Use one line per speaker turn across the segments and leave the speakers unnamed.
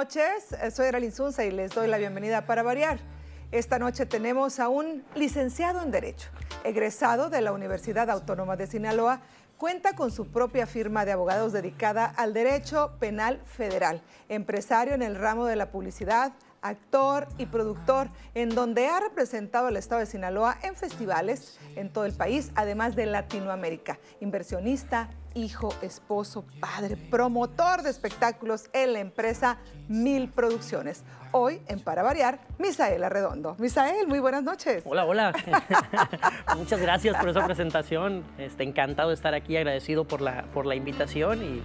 noches. Eh, soy Eralin Zunza y les doy la bienvenida para variar. Esta noche tenemos a un licenciado en Derecho, egresado de la Universidad Autónoma de Sinaloa. Cuenta con su propia firma de abogados dedicada al derecho penal federal, empresario en el ramo de la publicidad, actor y productor, en donde ha representado al estado de Sinaloa en festivales en todo el país, además de Latinoamérica. Inversionista, hijo, esposo, padre, promotor de espectáculos en la empresa Mil Producciones. Hoy, en Para Variar, Misael Arredondo. Misael, muy buenas noches.
Hola, hola. Muchas gracias por esa presentación. Este, encantado de estar aquí, agradecido por la, por la invitación y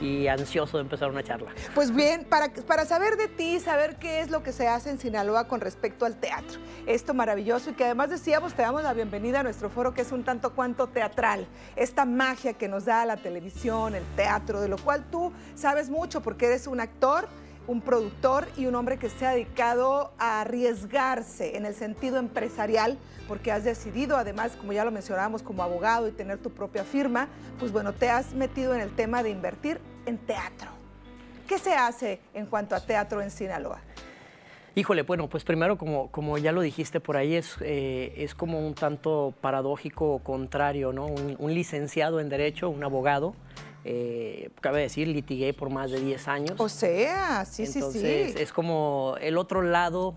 y ansioso de empezar una charla.
Pues bien, para, para saber de ti, saber qué es lo que se hace en Sinaloa con respecto al teatro. Esto maravilloso y que además decíamos, te damos la bienvenida a nuestro foro que es un tanto cuanto teatral. Esta magia que nos da la televisión, el teatro, de lo cual tú sabes mucho porque eres un actor un productor y un hombre que se ha dedicado a arriesgarse en el sentido empresarial, porque has decidido, además, como ya lo mencionábamos, como abogado y tener tu propia firma, pues bueno, te has metido en el tema de invertir en teatro. ¿Qué se hace en cuanto a teatro en Sinaloa?
Híjole, bueno, pues primero, como, como ya lo dijiste por ahí, es, eh, es como un tanto paradójico o contrario, ¿no? un licenciado en Derecho, un abogado, eh, cabe decir, litigué por más de 10 años.
O sea, sí, sí, sí.
Es como el otro lado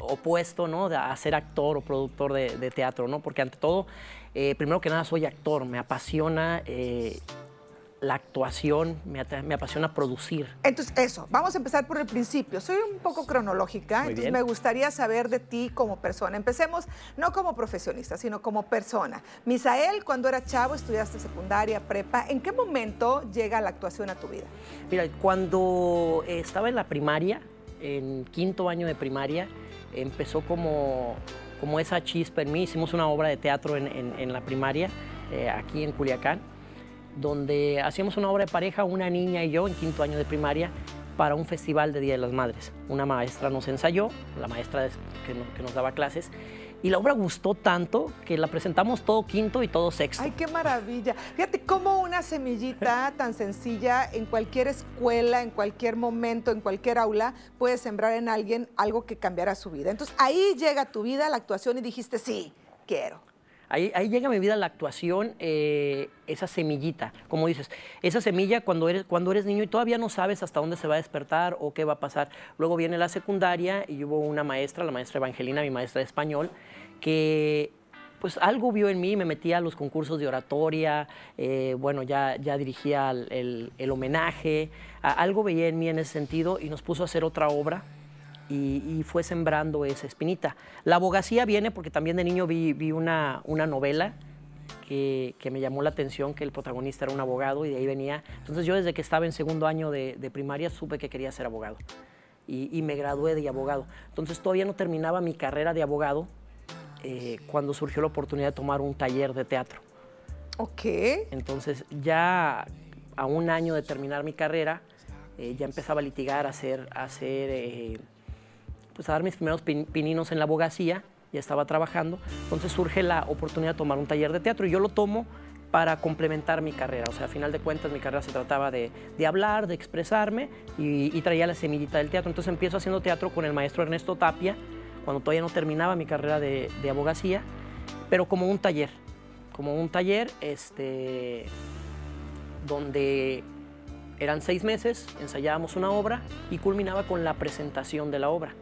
opuesto, ¿no? De a ser actor o productor de, teatro, ¿no? Porque ante todo, eh, primero que nada soy actor, me apasiona la actuación, me, apasiona producir.
Entonces, eso, vamos a empezar por el principio. Soy un poco cronológica, entonces me gustaría saber de ti como persona. Empecemos no como profesionista, sino como persona. Misael, cuando era chavo, estudiaste secundaria, prepa, ¿en qué momento llega la actuación a tu vida?
Mira, cuando estaba en la primaria, en quinto año de primaria, empezó como, como esa chispa en mí. Hicimos una obra de teatro en, la primaria, eh, aquí en Culiacán donde hacíamos una obra de pareja, una niña y yo, en quinto año de primaria, para un festival de Día de las Madres. Una maestra nos ensayó, la maestra que, nos daba clases, y la obra gustó tanto que la presentamos todo quinto y todo sexto.
¡Ay, qué maravilla! Fíjate cómo una semillita tan sencilla en cualquier escuela, en cualquier momento, en cualquier aula, puede sembrar en alguien algo que cambiará su vida. Entonces ahí llega tu vida, la actuación, y dijiste, sí, quiero.
Ahí, llega a mi vida la actuación, eh, esa semillita, como dices, esa semilla cuando eres, cuando eres niño y todavía no sabes hasta dónde se va a despertar o qué va a pasar. Luego viene la secundaria y hubo una maestra, la maestra Evangelina, mi maestra de español, que pues algo vio en mí, me metía a los concursos de oratoria, eh, bueno, ya, ya dirigía el, homenaje, algo veía en mí en ese sentido y nos puso a hacer otra obra y, fue sembrando esa espinita. La abogacía viene porque también de niño vi, una, una novela que, me llamó la atención, que el protagonista era un abogado y de ahí venía. Entonces yo desde que estaba en segundo año de, primaria supe que quería ser abogado y, me gradué de abogado. Entonces todavía no terminaba mi carrera de abogado eh, cuando surgió la oportunidad de tomar un taller de teatro.
Ok.
Entonces ya a un año de terminar mi carrera, eh, ya empezaba a litigar, a hacer, a hacer eh, pues, a dar mis primeros pininos en la abogacía, ya estaba trabajando, entonces surge la oportunidad de tomar un taller de teatro y yo lo tomo para complementar mi carrera. O sea, a final de cuentas mi carrera se trataba de, hablar, de expresarme y, traía la semillita del teatro. Entonces empiezo haciendo teatro con el maestro Ernesto Tapia, cuando todavía no terminaba mi carrera de, abogacía, pero como un taller, como un taller este, donde eran seis meses, ensayábamos una obra y culminaba con la presentación de la obra.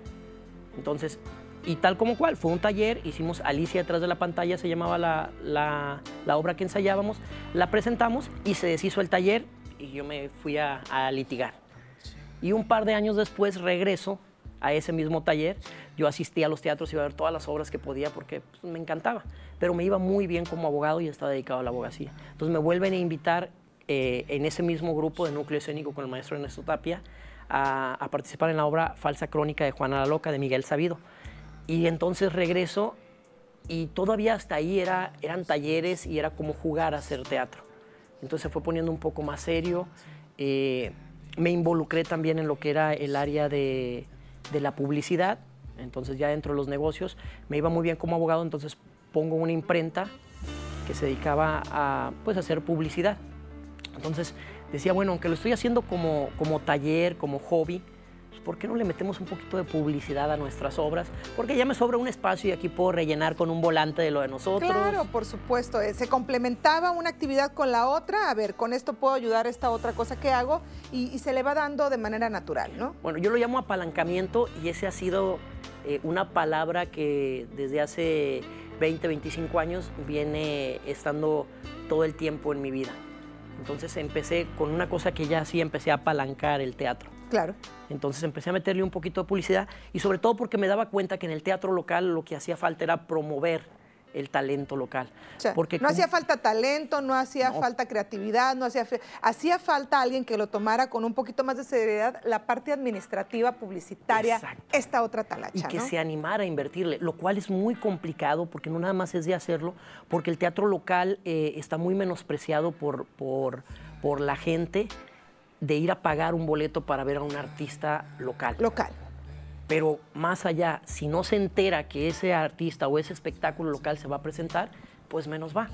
Entonces, y tal como cual, fue un taller, hicimos Alicia detrás de la pantalla, se llamaba la, la, obra que ensayábamos, la presentamos y se deshizo el taller y yo me fui a, litigar. Y un par de años después regreso a ese mismo taller. Yo asistí a los teatros, iba a ver todas las obras que podía porque pues, me encantaba, pero me iba muy bien como abogado y estaba dedicado a la abogacía. Entonces me vuelven a invitar eh, en ese mismo grupo de núcleo escénico con el maestro Ernesto Tapia a, participar en la obra Falsa Crónica de Juana la Loca de Miguel Sabido. Y entonces regreso y todavía hasta ahí era, eran talleres y era como jugar a hacer teatro. Entonces se fue poniendo un poco más serio. Eh, me involucré también en lo que era el área de, de, la publicidad. Entonces ya dentro de los negocios me iba muy bien como abogado, entonces pongo una imprenta que se dedicaba a pues, hacer publicidad. Entonces decía, bueno, aunque lo estoy haciendo como, como taller, como hobby, pues, ¿por qué no le metemos un poquito de publicidad a nuestras obras? Porque ya me sobra un espacio y aquí puedo rellenar con un volante de lo de nosotros.
Claro, por supuesto. eh, Se complementaba una actividad con la otra. A ver, con esto puedo ayudar a esta otra cosa que hago y, y se le va dando de manera natural, ¿no?
Bueno, yo lo llamo apalancamiento y ese ha sido eh, una palabra que desde hace 20, 25 años viene estando todo el tiempo en mi vida. Entonces empecé con una cosa que ya sí empecé a apalancar el teatro.
Claro.
Entonces empecé a meterle un poquito de publicidad y sobre todo porque me daba cuenta que en el teatro local lo que hacía falta era promover el talento local.
O sea,
porque
no
como-
hacía falta talento, no hacía
No.
falta creatividad, no hacía hacía falta alguien que lo tomara con un poquito más de seriedad la parte administrativa, publicitaria,
Exacto.
esta otra talacha,
y que
¿no?
se animara a invertirle, lo cual es muy complicado porque no nada más es de hacerlo, porque el teatro local eh, está muy menospreciado por, por, por la gente de ir a pagar un boleto para ver a un artista local.
local.
Pero más allá, si no se entera que ese artista o ese espectáculo local se va a presentar, pues menos va.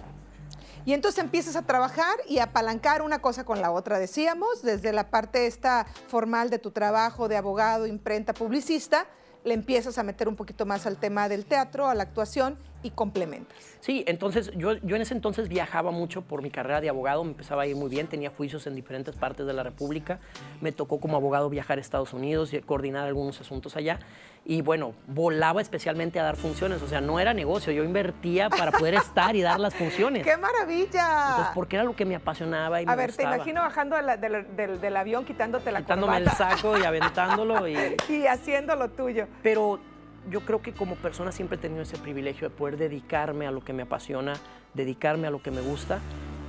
Y entonces empiezas a trabajar y a apalancar una cosa con la otra, decíamos, desde la parte esta formal de tu trabajo de abogado, imprenta, publicista, le empiezas a meter un poquito más al tema del teatro, a la actuación y complementas.
Sí, entonces yo, yo en ese entonces viajaba mucho por mi carrera de abogado, me empezaba a ir muy bien, tenía juicios en diferentes partes de la República, me tocó como abogado viajar a Estados Unidos y coordinar algunos asuntos allá. Y bueno, volaba especialmente a dar funciones, o sea, no era negocio, yo invertía para poder estar y dar las funciones.
¡Qué maravilla!
Entonces, porque era lo que me apasionaba y
a
me
ver,
gustaba.
te imagino bajando de la- del, del- del avión, quitándote la
Quitándome el
corbata
saco y aventándolo y...
y haciendo lo tuyo.
Pero yo creo que como persona siempre he tenido ese privilegio de poder dedicarme a lo que me apasiona, dedicarme a lo que me gusta.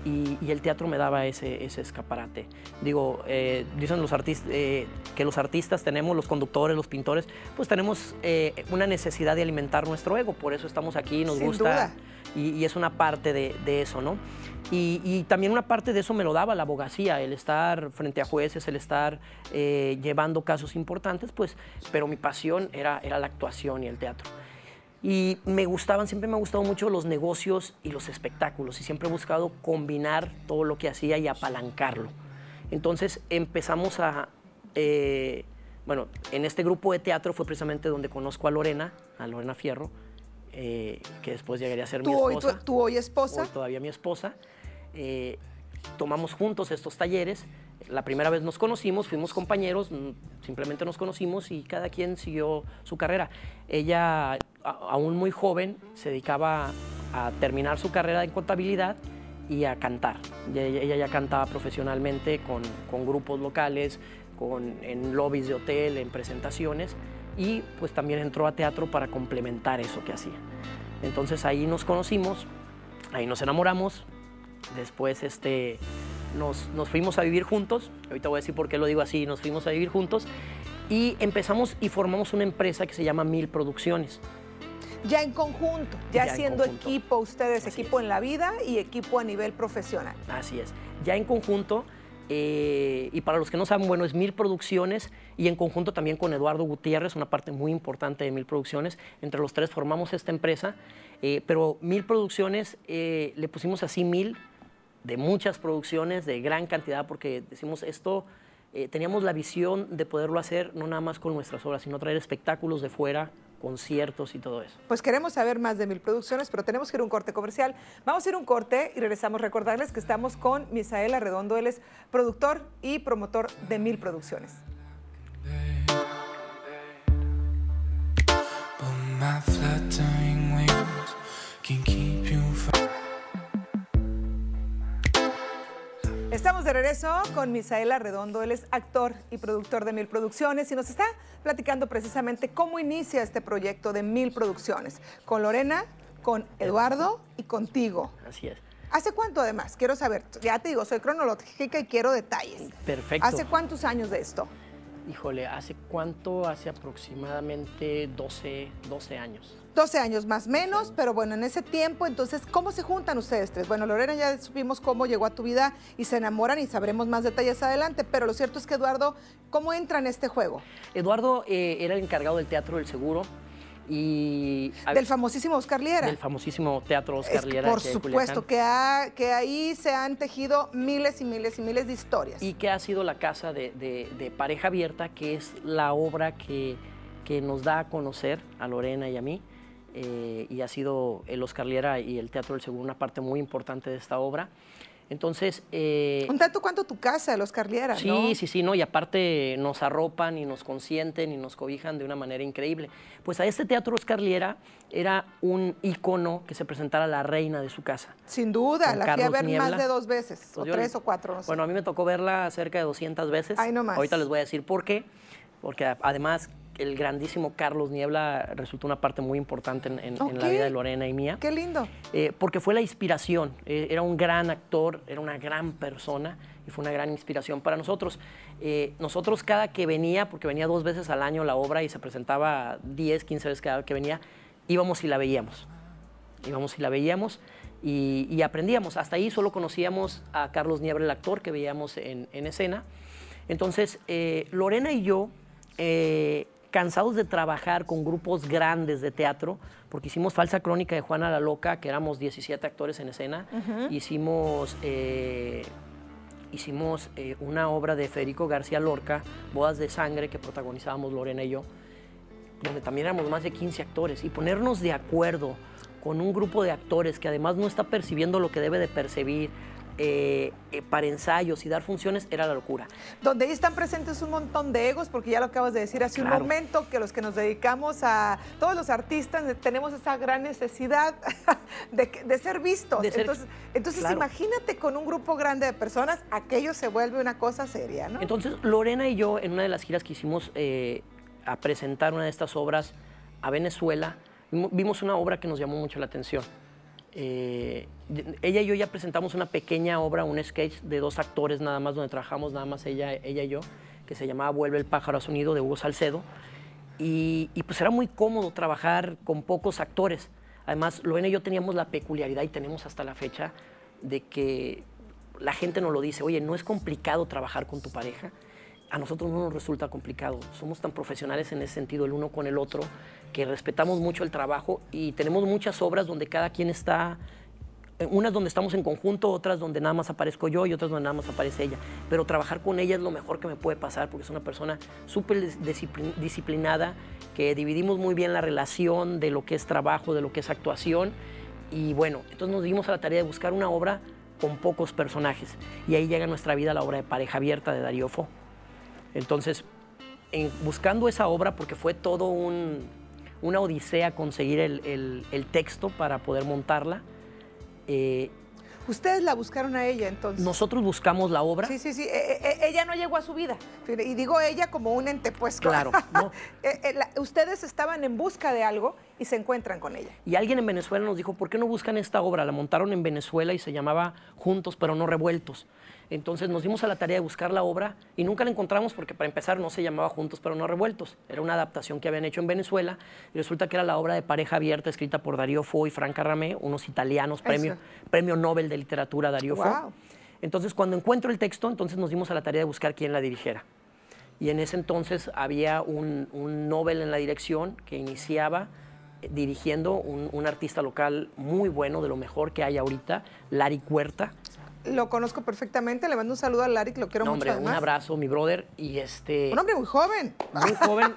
Y, y el teatro me daba ese, ese escaparate. Digo, eh, dicen los artistas que los artistas tenemos, los conductores, los pintores, pues tenemos eh, una necesidad de alimentar nuestro ego. Por eso estamos aquí, nos
Sin
gusta. Y, y es una parte de, de eso, ¿no? Y, y también una parte de eso me lo daba la abogacía, el estar frente a jueces, el estar eh, llevando casos importantes, pues, pero mi pasión era, era la actuación y el teatro. Y me gustaban, siempre me han gustado mucho los negocios y los espectáculos, y siempre he buscado combinar todo lo que hacía y apalancarlo. Entonces empezamos a, eh, bueno, en este grupo de teatro fue precisamente donde conozco a Lorena, a Lorena Fierro, eh, que después llegaría a ser mi
hoy,
esposa
tu, tu hoy esposa.
hoy todavía mi esposa. Eh, tomamos juntos estos talleres. La primera vez nos conocimos, fuimos compañeros, simplemente nos conocimos y cada quien siguió su carrera. Ella, aún muy joven, se dedicaba a terminar su carrera en contabilidad y a cantar. Ella ya cantaba profesionalmente con, con grupos locales, con, en lobbies de hotel, en presentaciones y pues también entró a teatro para complementar eso que hacía. Entonces ahí nos conocimos, ahí nos enamoramos, después este, nos, nos fuimos a vivir juntos, ahorita voy a decir por qué lo digo así, nos fuimos a vivir juntos y empezamos y formamos una empresa que se llama Mil Producciones.
Ya en conjunto, ya,
Ya en
siendo
conjunto.
equipo ustedes,
Así
equipo
es.
en la vida y equipo a nivel profesional.
Así es. Ya en conjunto, eh, y para los que no saben, bueno, es Mil Producciones y en conjunto también con Eduardo Gutiérrez, una parte muy importante de Mil Producciones. Entre los tres formamos esta empresa, eh, pero Mil Producciones eh, le pusimos así Mil de muchas producciones, de gran cantidad, porque decimos esto, eh, teníamos la visión de poderlo hacer no nada más con nuestras obras, sino traer espectáculos de fuera, conciertos y todo eso.
Pues queremos saber más de Mil Producciones, pero tenemos que ir a un corte comercial. Vamos a ir a un corte y regresamos. Recordarles que estamos con Misael Arredondo, él es productor y promotor de Mil Producciones. Estamos de regreso con Misael Arredondo, él es actor y productor de Mil Producciones y nos está platicando precisamente cómo inicia este proyecto de Mil Producciones, con Lorena, con Eduardo y contigo.
Así es.
¿Hace cuánto además? Quiero saber, ya te digo, soy cronológica y quiero detalles.
Perfecto.
¿Hace cuántos años de esto?
Híjole, ¿hace cuánto? Hace aproximadamente 12, 12 años.
12 años más menos, pero bueno, en ese tiempo, entonces, ¿cómo se juntan ustedes tres? Bueno, Lorena ya supimos cómo llegó a tu vida y se enamoran y sabremos más detalles adelante, pero lo cierto es que Eduardo, ¿cómo entra en este juego?
Eduardo eh, era el encargado del Teatro del Seguro Y
Del famosísimo Oscar Liera.
del famosísimo Teatro Oscar
Es-
Liera.
por supuesto, que, ha- que ahí se han tejido miles y miles y miles de historias.
y que ha sido la casa de, de- de Pareja Abierta, que es la obra que, que nos da a conocer a Lorena y a mí. Eh, y ha sido el Oscar Liera y el Teatro del Seguro una parte muy importante de esta obra. Entonces, eh,
Un tanto cuanto tu casa, el Oscar Liera,
Sí,
¿no?
sí, sí, no, y aparte nos arropan y nos consienten y nos cobijan de una manera increíble. Pues a este teatro Oscar Liera era un icono que se presentara la reina de su casa.
Sin duda, la fui a
Carlos
ver
Niebla.
más de dos veces,
Pues
o
yo-
tres o cuatro, no sé.
Bueno, a mí me tocó verla cerca de 200 veces.
Ay, no más.
Ahorita les voy a decir por qué. Porque además el grandísimo Carlos Niebla resultó una parte muy importante en, en- en la vida de Lorena y mía.
Qué lindo.
Eh, porque fue la inspiración. Eh, era un gran actor, era una gran persona y fue una gran inspiración para nosotros. Eh, nosotros cada que venía, porque venía dos veces al año la obra y se presentaba 10, 15 veces cada que venía, íbamos y la veíamos. Íbamos y la veíamos y, y aprendíamos. Hasta ahí solo conocíamos a Carlos Niebla, el actor que veíamos en, en escena. Entonces, eh, Lorena y yo, eh, cansados de trabajar con grupos grandes de teatro, porque hicimos Falsa Crónica de Juana la Loca, que éramos 17 actores en escena, hicimos, eh, hicimos eh, una obra de Federico García Lorca, Bodas de Sangre, que protagonizábamos Lorena y yo, donde también éramos más de 15 actores, y ponernos de acuerdo con un grupo de actores que además no está percibiendo lo que debe de percibir eh, eh, para ensayos y dar funciones, era la locura.
Donde ahí están presentes un montón de egos, porque ya lo acabas de decir hace un momento, que los que nos dedicamos a todos los artistas eh, tenemos esa gran necesidad de, ser vistos.
De ser-
entonces, entonces
claro.
imagínate con un grupo grande de personas, aquello se vuelve una cosa seria, ¿no?
Entonces, Lorena y yo, en una de las giras que hicimos eh, a presentar una de estas obras a Venezuela, vimo- vimos una obra que nos llamó mucho la atención. Eh, ella y yo ya presentamos una pequeña obra, un sketch de dos actores nada más, donde trabajamos nada más ella, ella y yo, que se llamaba Vuelve el pájaro a su nido de Hugo Salcedo. Y, y, pues era muy cómodo trabajar con pocos actores. Además, Lorena y yo teníamos la peculiaridad y tenemos hasta la fecha de que la gente nos lo dice, oye, no es complicado trabajar con tu pareja. A nosotros no nos resulta complicado. Somos tan profesionales en ese sentido el uno con el otro que respetamos mucho el trabajo y tenemos muchas obras donde cada quien está eh, unas donde estamos en conjunto, otras donde nada más aparezco yo y otras donde nada más aparece ella. Pero trabajar con ella es lo mejor que me puede pasar porque es una persona súper dis- discipli- disciplinada, que dividimos muy bien la relación de lo que es trabajo, de lo que es actuación. Y bueno, entonces nos dimos a la tarea de buscar una obra con pocos personajes. Y ahí llega nuestra vida la obra de Pareja Abierta de Darío Fo. Entonces, en- buscando esa obra, porque fue todo un- una odisea conseguir el, el- el texto para poder montarla, eh,
Ustedes la buscaron a ella entonces.
nosotros buscamos la obra.
Sí, sí, sí. Eh, eh, eh, ella no llegó a su vida. Y digo ella como un ente, pues.
Claro, no.
Eh, eh, la- ustedes estaban en busca de algo y se encuentran con ella.
Y alguien en Venezuela nos dijo, ¿por qué no buscan esta obra? La montaron en Venezuela y se llamaba Juntos pero no revueltos. Entonces nos dimos a la tarea de buscar la obra y nunca la encontramos porque para empezar no se llamaba Juntos pero no revueltos. Era una adaptación que habían hecho en Venezuela y resulta que era la obra de pareja abierta escrita por Darío Fo y Franca Ramé, unos italianos, premio, premio Nobel de Literatura Darío Fo.
Wow.
Entonces cuando encuentro el texto, entonces nos dimos a la tarea de buscar quién la dirigiera. Y en ese entonces había un, un Nobel en la dirección que iniciaba dirigiendo un, un artista local muy bueno, de lo mejor que hay ahorita, Larry Cuerta.
Lo conozco perfectamente. Le mando un saludo a Larry, que lo quiero
No,
mucho
hombre, un abrazo, mi brother. Y este.
Un hombre muy joven.
Muy joven,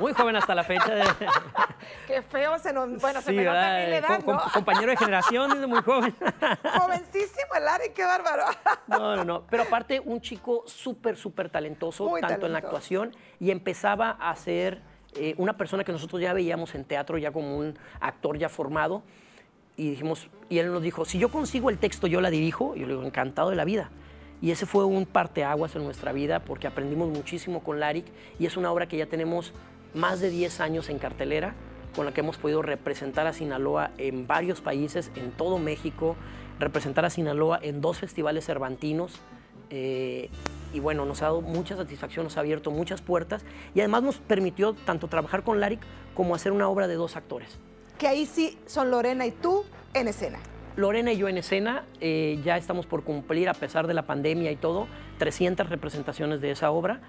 muy joven hasta la fecha. De,
Qué feo se nos... Bueno, se me nota ¿no?
compañero de generación, desde muy joven.
Jovencísimo el Larry, qué bárbaro.
No, no, no. Pero aparte, un chico súper, súper talentoso,
Muy
tanto en la actuación y empezaba a ser eh, una persona que nosotros ya veíamos en teatro, ya como un actor ya formado. Y dijimos, y él nos dijo, si yo consigo el texto, yo la dirijo. Y yo le digo, encantado de la vida. Y ese fue un parteaguas en nuestra vida porque aprendimos muchísimo con Larik y es una obra que ya tenemos más de 10 años en cartelera, con la que hemos podido representar a Sinaloa en varios países, en todo México, representar a Sinaloa en dos festivales cervantinos. eh, y bueno, nos ha dado mucha satisfacción, nos ha abierto muchas puertas y además nos permitió tanto trabajar con Larik como hacer una obra de dos actores.
Que ahí sí son Lorena y tú en escena.
Lorena y yo en escena, eh, ya estamos por cumplir, a pesar de la pandemia y todo, 300 representaciones de esa obra.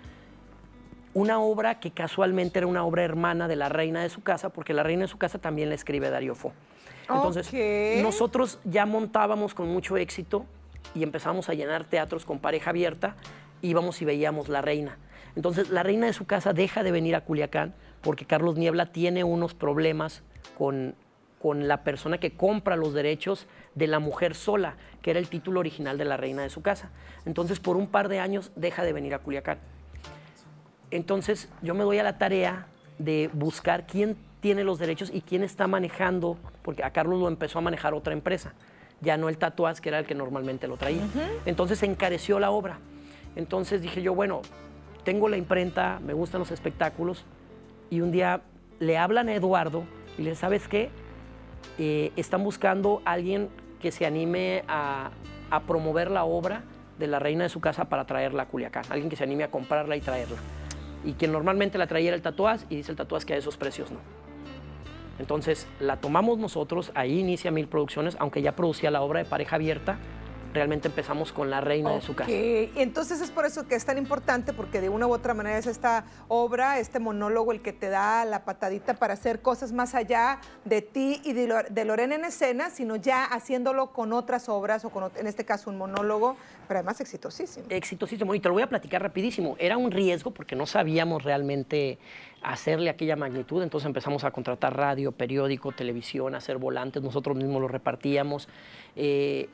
una obra que casualmente era una obra hermana de La Reina de su casa, porque La Reina de su casa también la escribe Dario Fo. Entonces, nosotros ya montábamos con mucho éxito y empezamos a llenar teatros con pareja abierta, íbamos y veíamos La Reina. Entonces, La Reina de su casa deja de venir a Culiacán porque Carlos Niebla tiene unos problemas con, con la persona que compra los derechos de La Mujer Sola, que era el título original de La Reina de su casa. Entonces, por un par de años deja de venir a Culiacán. Entonces yo me doy a la tarea de buscar quién tiene los derechos y quién está manejando, porque a Carlos lo empezó a manejar otra empresa, ya no el Tatuaz, que era el que normalmente lo traía. Entonces se encareció la obra. Entonces dije yo, bueno, tengo la imprenta, me gustan los espectáculos, y un día le hablan a Eduardo y le ¿sabes qué? Eh, están buscando a alguien que se anime a, a promover la obra de la reina de su casa para traerla a Culiacán, alguien que se anime a comprarla y traerla. Y quien normalmente la traía era el tatuaz y dice el tatuaz que a esos precios no. Entonces la tomamos nosotros, ahí inicia Mil Producciones, aunque ya producía la obra de pareja abierta, realmente empezamos con la reina de su casa.
Y entonces es por eso que es tan importante, porque de una u otra manera es esta obra, este monólogo el que te da la patadita para hacer cosas más allá de ti y de, de Lorena en escena, sino ya haciéndolo con otras obras o con, en este caso, un monólogo, pero además exitosísimo.
exitosísimo. Y te lo voy a platicar rapidísimo. Era un riesgo porque no sabíamos realmente hacerle aquella magnitud. Entonces empezamos a contratar radio, periódico, televisión, hacer volantes. Nosotros mismos los repartíamos. Eh,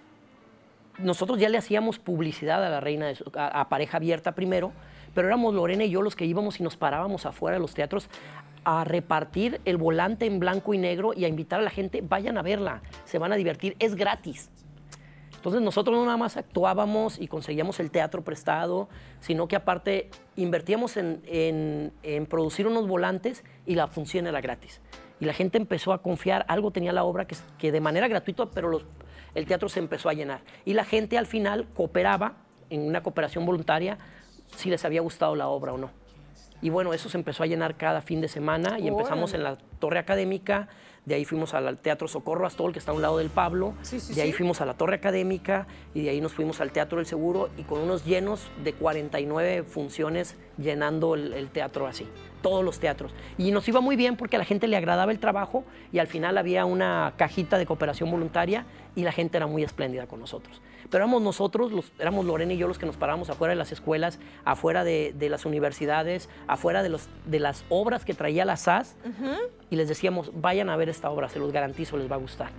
nosotros ya le hacíamos publicidad a la reina, de a, pareja abierta primero, pero éramos Lorena y yo los que íbamos y nos parábamos afuera de los teatros a repartir el volante en blanco y negro y a invitar a la gente, vayan a verla, se van a divertir, es gratis. Entonces nosotros no nada más actuábamos y conseguíamos el teatro prestado, sino que aparte invertíamos en, en- en producir unos volantes y la función era gratis. Y la gente empezó a confiar, algo tenía la obra que, que de manera gratuita, pero los- el teatro se empezó a llenar. Y la gente al final cooperaba en una cooperación voluntaria si les había gustado la obra o no. Y bueno, eso se empezó a llenar cada fin de semana y empezamos en la Torre Académica, de ahí fuimos al Teatro Socorro Astol, que está a un lado del Pablo,
Sí, sí,
de ahí
sí.
fuimos a la Torre Académica y de ahí nos fuimos al Teatro del Seguro y con unos llenos de 49 funciones llenando el, el teatro así, todos los teatros. Y nos iba muy bien porque a la gente le agradaba el trabajo y al final había una cajita de cooperación voluntaria y la gente era muy espléndida con nosotros. Pero éramos nosotros, los, éramos Lorena y yo los que nos parábamos afuera de las escuelas, afuera de, de las universidades, afuera de, los, de las obras que traía la SAS y les decíamos, vayan a ver esta obra, se los garantizo, les va a gustar.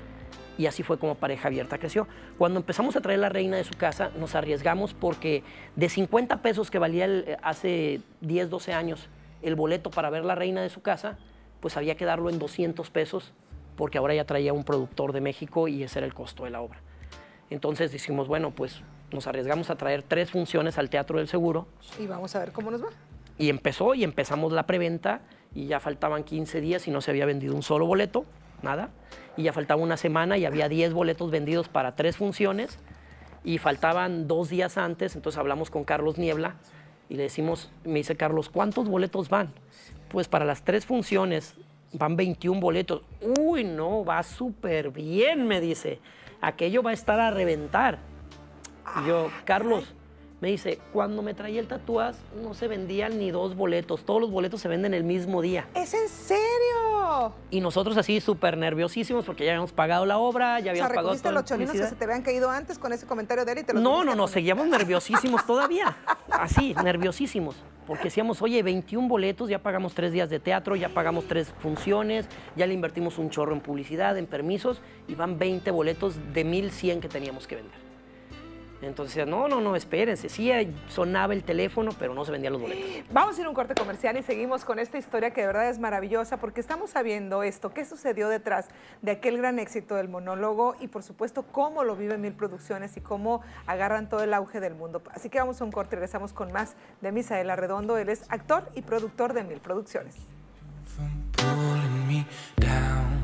Y así fue como Pareja Abierta creció. Cuando empezamos a traer la reina de su casa, nos arriesgamos porque de 50 pesos que valía el- eh, hace 10, 12 años el boleto para ver la reina de su casa, pues había que darlo en 200 pesos porque ahora ya traía un productor de México y ese era el costo de la obra. Entonces dijimos, bueno, pues nos arriesgamos a traer tres funciones al Teatro del Seguro
Y vamos a ver cómo nos va.
y empezó y empezamos la preventa y ya faltaban 15 días y no se había vendido un solo boleto, nada. Y ya faltaba una semana y había 10 boletos vendidos para tres funciones y faltaban dos días antes, entonces hablamos con Carlos Niebla y le decimos, me dice Carlos, ¿cuántos boletos van? Pues para las tres funciones van 21 boletos. Uy, no, va súper bien, me dice. Aquello va a estar a reventar. Y yo, Carlos, me dice, cuando me traía el tatuaz no se vendían ni dos boletos, todos los boletos se venden el mismo día.
¿Es en serio?
Y nosotros así súper nerviosísimos porque ya habíamos pagado la obra, ya
O sea,
habíamos pagado
los cholinos que se te habían caído antes con ese comentario de él y te los
No, no, no, seguíamos nerviosísimos todavía. Así, nerviosísimos. Porque decíamos, oye, 21 boletos, ya pagamos tres días de teatro, ya pagamos tres funciones, ya le invertimos un chorro en publicidad, en permisos, y van 20 boletos de 1100 que teníamos que vender. Entonces, no, no, no, espérense. Sí sonaba el teléfono, pero no se vendían los boletos.
Vamos a ir a un corte comercial y seguimos con esta historia que de verdad es maravillosa porque estamos sabiendo esto, qué sucedió detrás de aquel gran éxito del monólogo y por supuesto cómo lo viven Mil Producciones y cómo agarran todo el auge del mundo. Así que vamos a un corte y regresamos con más de Misael Arredondo. Él es actor y productor de Mil Producciones.
from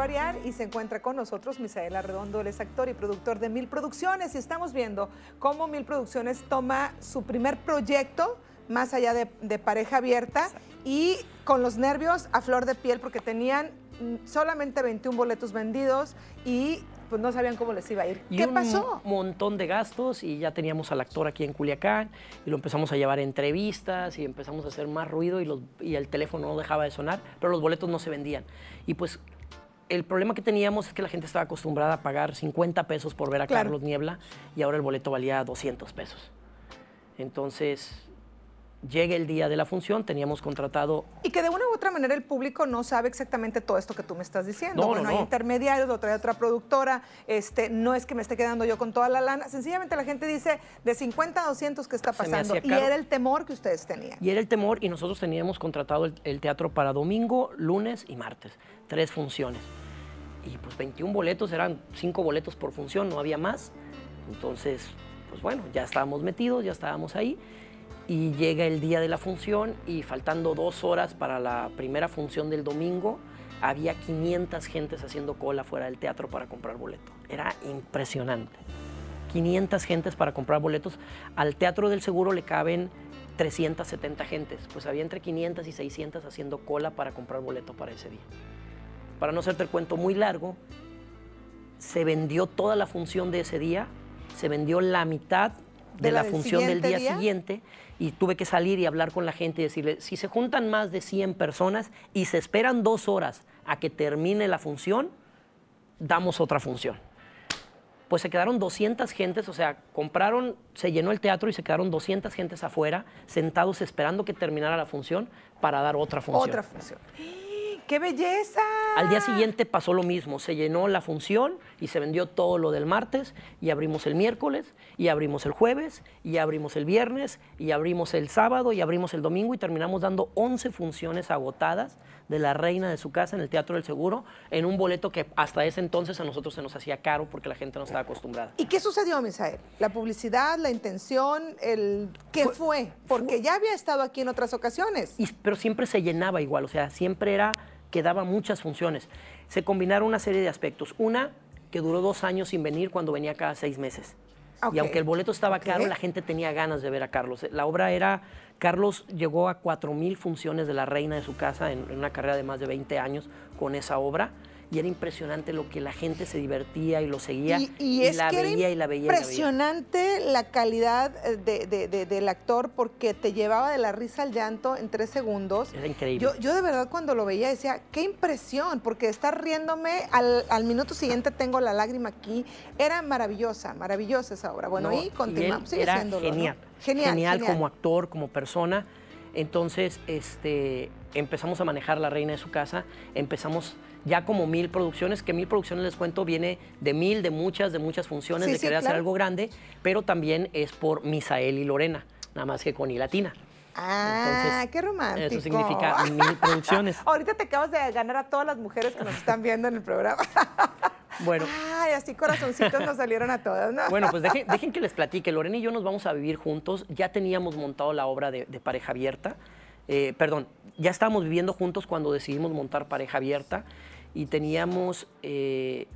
variar y se encuentra con nosotros Misael Arredondo, él es actor y productor de Mil Producciones y estamos viendo cómo Mil Producciones toma su primer proyecto más allá de, de pareja abierta y con los nervios a flor de piel porque tenían mm, solamente 21 boletos vendidos y pues no sabían cómo les iba a ir.
Y
¿Qué
un
pasó?
montón de gastos y ya teníamos al actor aquí en Culiacán y lo empezamos a llevar a entrevistas y empezamos a hacer más ruido y, los- y el teléfono no dejaba de sonar, pero los boletos no se vendían. Y pues el problema que teníamos es que la gente estaba acostumbrada a pagar 50 pesos por ver a
Claro.
Carlos Niebla y ahora el boleto valía 200 pesos. Entonces, llega el día de la función, teníamos contratado
Y que de una u otra manera el público no sabe exactamente todo esto que tú me estás diciendo.
No,
bueno,
no,
hay
no.
intermediarios, lo trae otra productora, este, no es que me esté quedando yo con toda la lana. Sencillamente la gente dice de 50 a 200 que está pasando. Y
caro.
era el temor que ustedes tenían.
Y era el temor y nosotros teníamos contratado el, el teatro para domingo, lunes y martes. Tres funciones. Y pues 21 boletos, eran 5 boletos por función, no había más. Entonces, pues bueno, ya estábamos metidos, ya estábamos ahí. Y llega el día de la función y faltando dos horas para la primera función del domingo, había 500 gentes haciendo cola fuera del teatro para comprar boleto. Era impresionante. 500 gentes para comprar boletos. Al Teatro del Seguro le caben 370 gentes. Pues había entre 500 y 600 haciendo cola para comprar boleto para ese día. Para no hacerte el cuento muy largo, se vendió toda la función de ese día, se vendió la mitad de,
¿De la del
función del día? siguiente y tuve que salir y hablar con la gente y decirle, si se juntan más de 100 personas y se esperan dos horas a que termine la función, damos otra función. Pues se quedaron 200 gentes, o sea, compraron, se llenó el teatro y se quedaron 200 gentes afuera, sentados esperando que terminara la función para dar otra función.
Otra función. ¡Qué belleza!
Al día siguiente pasó lo mismo, se llenó la función y se vendió todo lo del martes y abrimos el miércoles y abrimos el jueves y abrimos el viernes y abrimos el sábado y abrimos el domingo y terminamos dando 11 funciones agotadas de la reina de su casa en el Teatro del Seguro en un boleto que hasta ese entonces a nosotros se nos hacía caro porque la gente no estaba acostumbrada.
¿Y qué sucedió, Misael? ¿La publicidad, la intención, el qué fue?
Fue-
Porque ya había estado aquí en otras ocasiones.
Y- pero siempre se llenaba igual, o sea, siempre era que daba muchas funciones. Se combinaron una serie de aspectos. Una, que duró dos años sin venir cuando venía cada seis meses. Y aunque el boleto estaba
Ok.
caro, la gente tenía ganas de ver a Carlos. La obra era, Carlos llegó a 4.000 funciones de La Reina de su casa en, una carrera de más de 20 años con esa obra. Y era impresionante lo que la gente se divertía y lo seguía.
Y, y es
la
que
veía
era
y la veía. la
impresionante la calidad de- de- de- del actor porque te llevaba de la risa al llanto en tres segundos.
Era increíble.
Yo, yo de verdad cuando lo veía decía, qué impresión, porque estar riéndome, al, al minuto siguiente tengo la lágrima aquí. Era maravillosa, maravillosa esa obra. Bueno,
No,
y continuamos. Sigue
era
siéndolo, ¿no?
genial,
Genial,
genial,
genial.
como actor, como persona. Entonces, este, empezamos a manejar La Reina de su casa. Empezamos ya como mil producciones, que mil producciones, les cuento, viene de mil, de muchas, de muchas funciones,
Sí,
de
sí,
querer hacer algo grande, pero también es por Misael y Lorena, nada más que con I latina.
Ah,
Entonces,
qué romántico.
Eso significa mil producciones.
Ahorita te acabas de ganar a todas las mujeres que nos están viendo en el programa.
Bueno,
Ay, así corazoncitos nos salieron a todas, ¿no?
Bueno, pues dejen, dejen que les platique. Lorena y yo nos vamos a vivir juntos. Ya teníamos montado la obra de, de pareja abierta. Eh, perdón, ya estábamos viviendo juntos cuando decidimos montar pareja abierta y teníamos, eh,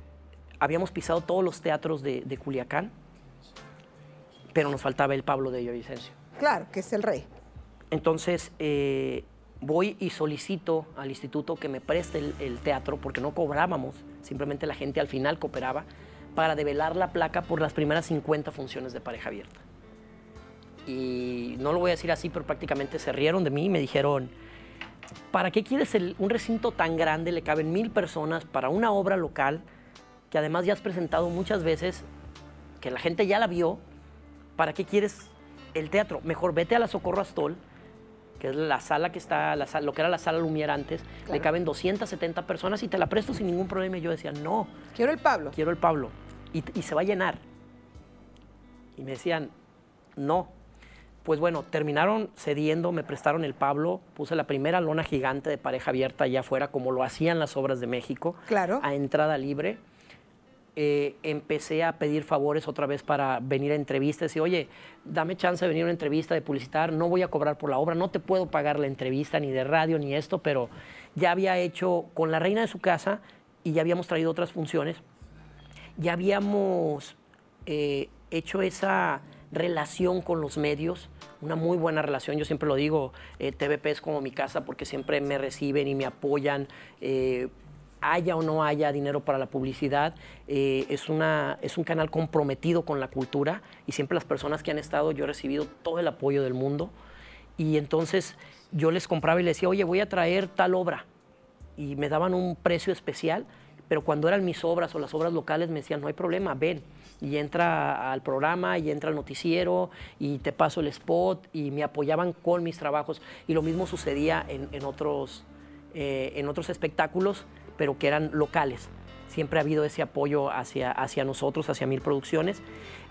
habíamos pisado todos los teatros de, de Culiacán, pero nos faltaba el Pablo de Villavicencio.
Claro, que es el rey.
Entonces eh, voy y solicito al instituto que me preste el, el teatro porque no cobrábamos, simplemente la gente al final cooperaba para develar la placa por las primeras 50 funciones de pareja abierta. Y no lo voy a decir así, pero prácticamente se rieron de mí y me dijeron, ¿para qué quieres el- un recinto tan grande? Le caben mil personas para una obra local que además ya has presentado muchas veces, que la gente ya la vio. ¿Para qué quieres el teatro? Mejor vete a la Socorro Astol, que es la sala que está, la sala- lo que era la sala Lumière antes,
Claro.
le caben 270 personas y te la presto sin ningún problema. Y yo decía, no,
Quiero el Pablo.
quiero el Pablo. Y, y se va a llenar. Y me decían, no. Pues bueno, terminaron cediendo, me prestaron el Pablo, puse la primera lona gigante de pareja abierta allá afuera, como lo hacían las obras de México,
Claro.
a entrada libre. Eh, empecé a pedir favores otra vez para venir a entrevistas y, oye, dame chance de venir a una entrevista, de publicitar, no voy a cobrar por la obra, no te puedo pagar la entrevista ni de radio ni esto, pero ya había hecho con la reina de su casa y ya habíamos traído otras funciones ya habíamos eh, hecho esa relación con los medios, una muy buena relación. Yo siempre lo digo, eh, TVP es como mi casa porque siempre me reciben y me apoyan. eh, haya o no haya dinero para la publicidad, eh, es, una, es un canal comprometido con la cultura y siempre las personas que han estado, yo he recibido todo el apoyo del mundo y entonces yo les compraba y les decía, oye, voy a traer tal obra y me daban un precio especial, pero cuando eran mis obras o las obras locales me decían, no hay problema, ven. Y entra al programa y entra al noticiero y te paso el spot y me apoyaban con mis trabajos. Y lo mismo sucedía en, en otros, eh, en otros espectáculos, pero que eran locales. Siempre ha habido ese apoyo hacia, hacia nosotros, hacia Mil Producciones.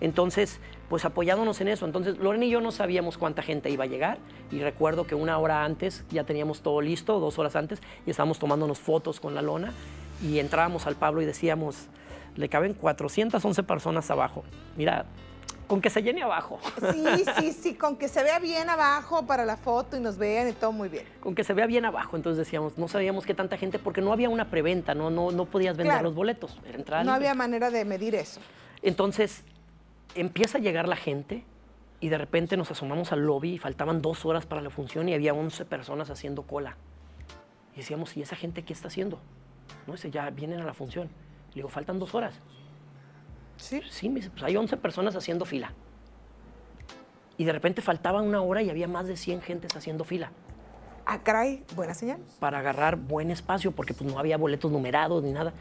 Entonces, pues apoyándonos en eso. Entonces, Lorena y yo no sabíamos cuánta gente iba a llegar. Y recuerdo que una hora antes ya teníamos todo listo, dos horas antes, y estábamos tomándonos fotos con la lona. Y entrábamos al Pablo y decíamos, le caben 411 personas abajo. Mira, con que se llene abajo.
Sí, sí, sí, con que se vea bien abajo para la foto y nos vean y todo muy bien.
con que se vea bien abajo. Entonces decíamos, no sabíamos qué tanta gente, porque no había una preventa, no, no, no podías vender
Claro.
los boletos. Era
No
libre.
había manera de medir eso.
Entonces empieza a llegar la gente y de repente nos asomamos al lobby y faltaban dos horas para la función y había 11 personas haciendo cola. Y decíamos, ¿y esa gente qué está haciendo? No, dice, ya vienen a la función. Le digo, faltan dos horas.
Sí.
Sí, me dice, pues hay 11 personas haciendo fila. Y de repente faltaba una hora y había más de 100 gentes haciendo fila
Ah, caray, buena señal.
para agarrar buen espacio porque pues no había boletos numerados ni nada.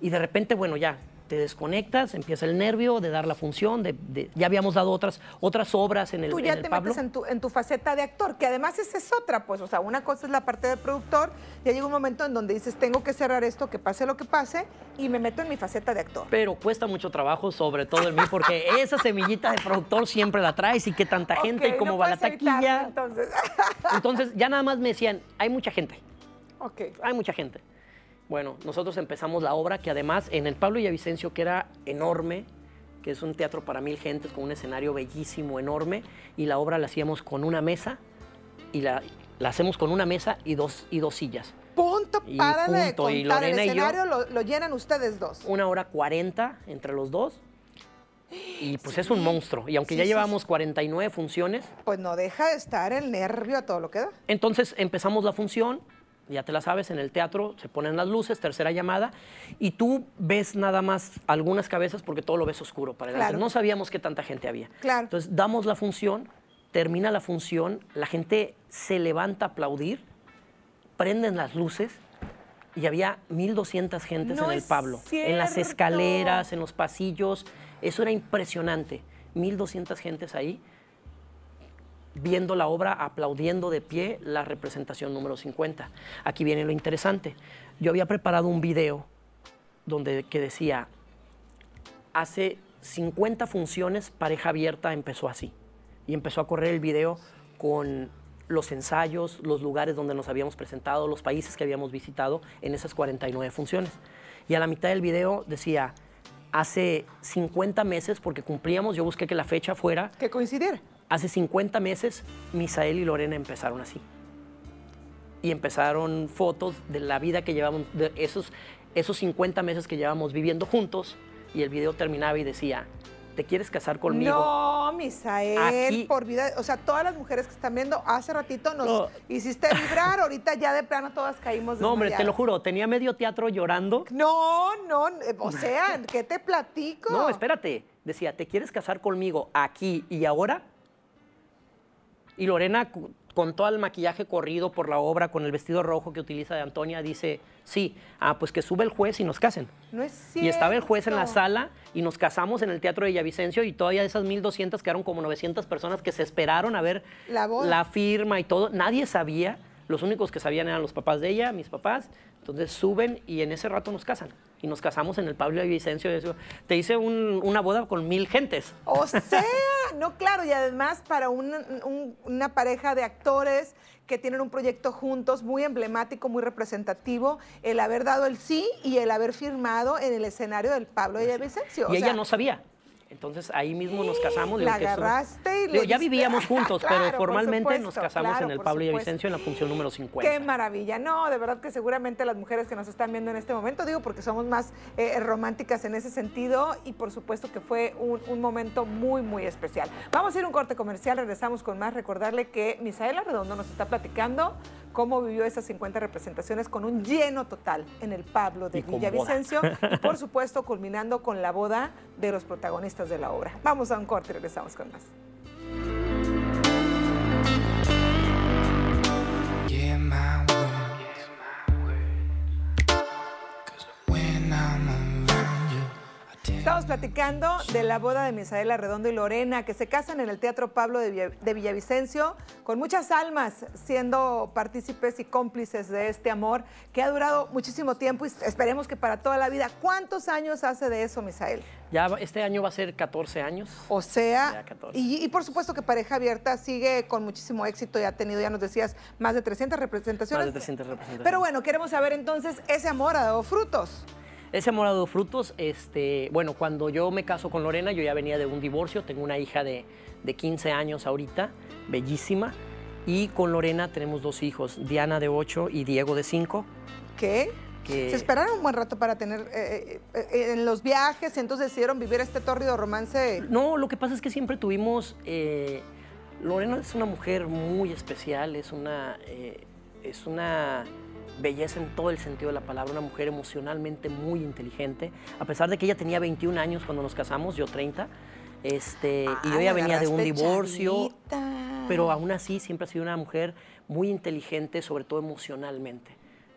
Y de repente, bueno, ya te desconectas, empieza el nervio de dar la función, de, de- ya habíamos dado otras, otras obras en el,
Tú
en
ya
el
te
Pablo.
metes en tu, en tu faceta de actor, que además esa es otra, pues, o sea, una cosa es la parte de productor, ya llega un momento en donde dices, tengo que cerrar esto, que pase lo que pase, y me meto en mi faceta de actor.
Pero cuesta mucho trabajo, sobre todo en mí, porque esa semillita de productor siempre la traes y qué tanta gente y cómo
no
va la
evitarlo,
taquilla.
entonces.
Entonces ya nada más me decían, hay mucha gente.
ok.
hay mucha gente. Bueno, nosotros empezamos la obra que además en el Pablo Villavicencio, que era enorme, que es un teatro para mil gentes con un escenario bellísimo, enorme, y la obra la hacíamos con una mesa, y la, la hacemos con una mesa y dos, y dos sillas.
Punto,
Y
para de
punto, y
contar. El
Lorena y yo-
escenario lo, lo llenan ustedes dos.
Una hora cuarenta entre los dos, y pues es un monstruo. Y aunque
Sí,
ya
sí,
llevamos 49 funciones,
Pues no deja de estar el nervio a todo lo que da.
Entonces empezamos la función, ya te la sabes, en el teatro se ponen las luces, tercera llamada, y tú ves nada más algunas cabezas porque todo lo ves oscuro para adelante.
Claro.
No sabíamos qué tanta gente había.
Claro.
Entonces damos la función, termina la función, la gente se levanta a aplaudir, prenden las luces. Y había 1.200 gentes
No
en el Pablo, en las escaleras, en los pasillos. Eso era impresionante. 1.200 gentes ahí viendo la obra, aplaudiendo de pie la representación número 50. Aquí viene lo interesante. Yo había preparado un video donde que decía, hace 50 funciones pareja abierta empezó así. Y empezó a correr el video con los ensayos, los lugares donde nos habíamos presentado, los países que habíamos visitado en esas 49 funciones. Y a la mitad del video decía, hace 50 meses, porque cumplíamos, yo busqué que la fecha fuera
Que coincidiera.
Hace 50 meses, Misael y Lorena empezaron así. Y empezaron fotos de la vida que llevamos, de esos, esos 50 meses que llevamos viviendo juntos. Y el video terminaba y decía, ¿te quieres casar conmigo?
No, Misael,
Aquí-
por vida. O sea, todas las mujeres que están viendo, hace ratito nos
No.
hiciste vibrar, ahorita ya de plano todas caímos
No, hombre, te lo juro, tenía medio teatro llorando.
No, no, o sea, ¿qué te platico?
No, espérate. Decía, ¿te quieres casar conmigo aquí y ahora? Y Lorena, con todo el maquillaje corrido por la obra, con el vestido rojo que utiliza de Antonia, dice, sí, ah, pues que sube el juez y nos casen.
No es cierto.
Y estaba el juez en la sala y nos casamos en el Teatro de Villavicencio y todavía de esas 1.200 quedaron como 900 personas que se esperaron a ver
La
la firma y todo. Nadie sabía. Los únicos que sabían eran los papás de ella, mis papás. Entonces suben y en ese rato nos casan. Y nos casamos en el Pablo y eso. Te hice un- una boda con mil gentes.
O sea, no, claro, y además para un- un- una pareja de actores que tienen un proyecto juntos muy emblemático, muy representativo, el haber dado el sí y el haber firmado en el escenario del Pablo de Villavicencio. O
y ella no sabía. Entonces ahí mismo nos casamos.
La
que eso-
y
Digo, ya vivíamos juntos,
Claro,
pero formalmente nos casamos
claro,
en el Pablo
supuesto.
Villavicencio en la función número 50.
Qué maravilla. No, de verdad que seguramente las mujeres que nos están viendo en este momento, digo porque somos más eh, románticas en ese sentido y por supuesto que fue un, un momento muy, muy especial. Vamos a ir a un corte comercial, regresamos con más. Recordarle que Misaela Redondo nos está platicando cómo vivió esas 50 representaciones con un lleno total en el Pablo de
Y
Villavicencio y por supuesto culminando con la boda de los protagonistas de la obra. Vamos a un corte y regresamos con más. Platicando de la boda de Misaela Redondo y Lorena, que se casan en el Teatro Pablo de, Villa- de Villavicencio, con muchas almas siendo partícipes y cómplices de este amor que ha durado muchísimo tiempo y esperemos que para toda la vida. ¿Cuántos años hace de eso, Misael?
Ya este año va a ser 14 años.
O sea,
Ya 14.
y, y por supuesto que Pareja Abierta sigue con muchísimo éxito y ha tenido, ya nos decías, más de 300 representaciones.
Más de 300 representaciones.
Pero bueno, queremos saber entonces, ¿ese amor ha dado frutos?
Ese amor ha dado frutos. Este, bueno, cuando yo me caso con Lorena, yo ya venía de un divorcio. Tengo una hija de, de 15 años ahorita, bellísima. Y con Lorena tenemos dos hijos, Diana de 8 y Diego de 5.
¿Qué?
Que-
Se esperaron un buen rato para tener eh, eh, eh, en los viajes, entonces decidieron vivir este tórrido romance.
No, lo que pasa es que siempre tuvimos. eh, Lorena es una mujer muy especial, es una, es una belleza en todo el sentido de la palabra, una mujer emocionalmente muy inteligente. A pesar de que ella tenía 21 años cuando nos casamos, yo 30, este, y yo
Ah,
ya venía de un divorcio.
chavita.
pero aún así siempre ha sido una mujer muy inteligente, sobre todo emocionalmente.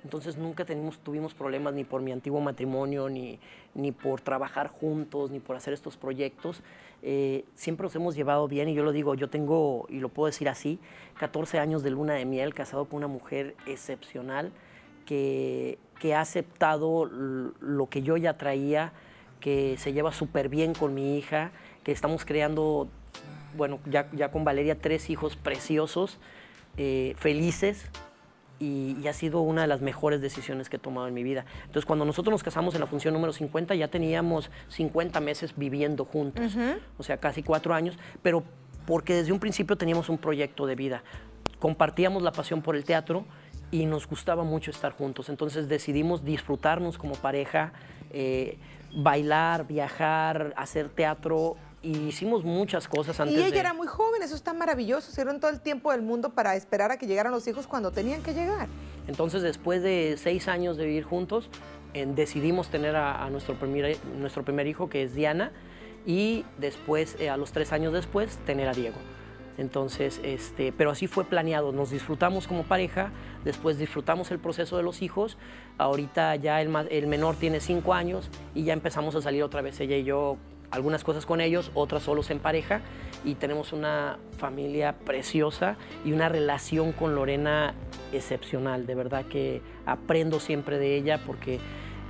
Entonces nunca tenemos, tuvimos problemas ni por mi antiguo matrimonio, ni, ni por trabajar juntos, ni por hacer estos proyectos. Eh, siempre nos hemos llevado bien y yo lo digo, yo tengo, y lo puedo decir así, 14 años de luna de miel casado con una mujer excepcional que, que ha aceptado lo que yo ya traía, que se lleva súper bien con mi hija, que estamos creando bueno, ya, ya con Valeria, tres hijos preciosos, eh, felices, y, y ha sido una de las mejores decisiones que he tomado en mi vida. Entonces, cuando nosotros nos casamos en la función número 50, ya teníamos 50 meses viviendo juntos, o sea, casi cuatro años, pero porque desde un principio teníamos un proyecto de vida. Compartíamos la pasión por el teatro y nos gustaba mucho estar juntos. Entonces decidimos disfrutarnos como pareja, eh, bailar, viajar, hacer teatro. Y hicimos muchas cosas antes
Y ella
de...
era muy joven, eso está maravilloso. Se dieron todo el tiempo del mundo para esperar a que llegaran los hijos cuando tenían que llegar.
Entonces, después de seis años de vivir juntos, eh, decidimos tener a, a nuestro, primer, nuestro primer hijo, que es Diana, y después, eh, a los tres años después, tener a Diego. Entonces, este, pero así fue planeado. Nos disfrutamos como pareja, después disfrutamos el proceso de los hijos. Ahorita ya el, el menor tiene cinco años y ya empezamos a salir otra vez ella y yo, algunas cosas con ellos, otras solos en pareja. Y tenemos una familia preciosa y una relación con Lorena excepcional. De verdad que aprendo siempre de ella porque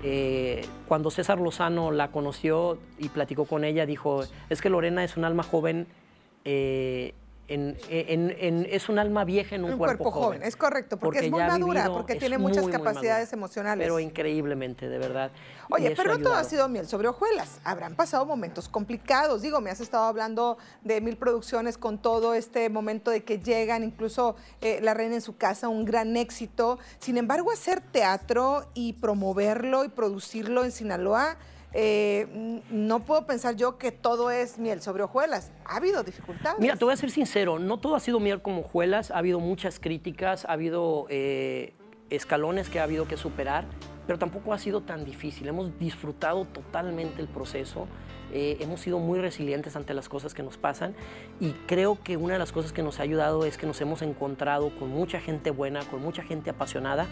eh, cuando César Lozano la conoció y platicó con ella, dijo, es que Lorena es un alma joven, eh, en- en- en- es un alma vieja en un,
Un cuerpo joven, es correcto, porque es muy madura,
vivido-
porque tiene muchas
muy, muy
capacidades
madura,
emocionales.
Pero increíblemente, de verdad.
Oye, pero no todo ha sido miel sobre hojuelas. Habrán pasado momentos complicados. Digo, me has estado hablando de mil producciones con todo este momento de que llegan, incluso eh, La Reina en su casa, un gran éxito. Sin embargo, hacer teatro y promoverlo y producirlo en Sinaloa, eh, no puedo pensar yo que todo es miel sobre hojuelas. Ha habido dificultades.
Mira, te voy a ser sincero, no todo ha sido miel como hojuelas, ha habido muchas críticas, ha habido eh, escalones que ha habido que superar, pero tampoco ha sido tan difícil. Hemos disfrutado totalmente el proceso, eh, hemos sido muy resilientes ante las cosas que nos pasan y creo que una de las cosas que nos ha ayudado es que nos hemos encontrado con mucha gente buena, con mucha gente apasionada,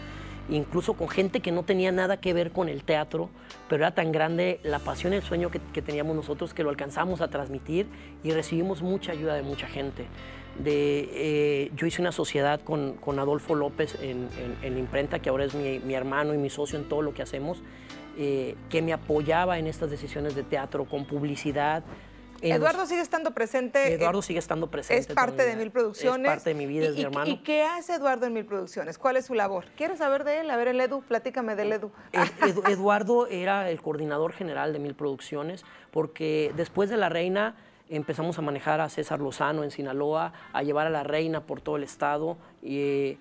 incluso con gente que no tenía nada que ver con el teatro, pero era tan grande la pasión y el sueño que, teníamos nosotros que lo alcanzamos a transmitir y recibimos mucha ayuda de mucha gente. De, eh, yo hice una sociedad con, con Adolfo López en, en- la imprenta, que ahora es mi, mi hermano y mi socio en todo lo que hacemos, eh, que me apoyaba en estas decisiones de teatro, con publicidad,
Eduardo sigue estando presente.
Eduardo
eh,
sigue estando presente.
Es parte
mi
de. Mil Producciones.
Es parte de mi vida,
¿Y-
es mi
y-
hermano.
¿Y qué hace Eduardo en Mil Producciones? ¿Cuál es su labor? Quiero saber de él. A ver, el Edu, platícame del Edu.
Ed- Edu- Eduardo era el coordinador general de Mil Producciones, porque después de La Reina empezamos a manejar a César Lozano en Sinaloa, a llevar a La Reina por todo el estado. Y, eh,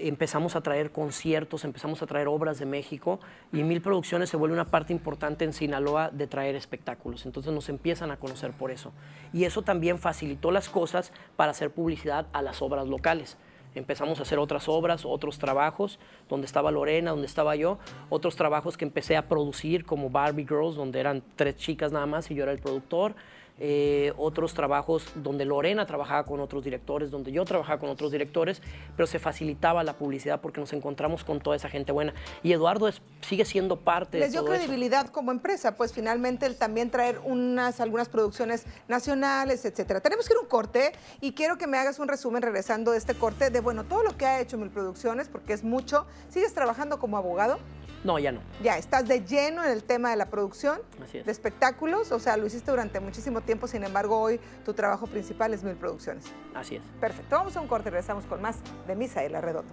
empezamos a traer conciertos, empezamos a traer obras de México y Mil Producciones se vuelve una parte importante en Sinaloa de traer espectáculos. Entonces nos empiezan a conocer por eso. Y eso también facilitó las cosas para hacer publicidad a las obras locales. Empezamos a hacer otras obras, otros trabajos, donde estaba Lorena, donde estaba yo, otros trabajos que empecé a producir como Barbie Girls, donde eran tres chicas nada más y yo era el productor. Eh, otros trabajos donde Lorena trabajaba con otros directores, donde yo trabajaba con otros directores, pero se facilitaba la publicidad porque nos encontramos con toda esa gente buena. Y Eduardo es- sigue siendo parte
Les
de
dio
todo eso.
credibilidad como empresa, pues finalmente el también traer unas, algunas producciones nacionales, etcétera. Tenemos que ir a un corte y quiero que me hagas un resumen regresando de este corte de, bueno, todo lo que ha hecho Mil Producciones, porque es mucho. ¿Sigues trabajando como abogado?
No, ya no.
Ya, estás de lleno en el tema de la producción
Así es.
de espectáculos, o sea, lo hiciste durante muchísimo tiempo, sin embargo, hoy tu trabajo principal es Mil Producciones.
Así es.
Perfecto, vamos a un corte y regresamos con más de Misael Arredondo.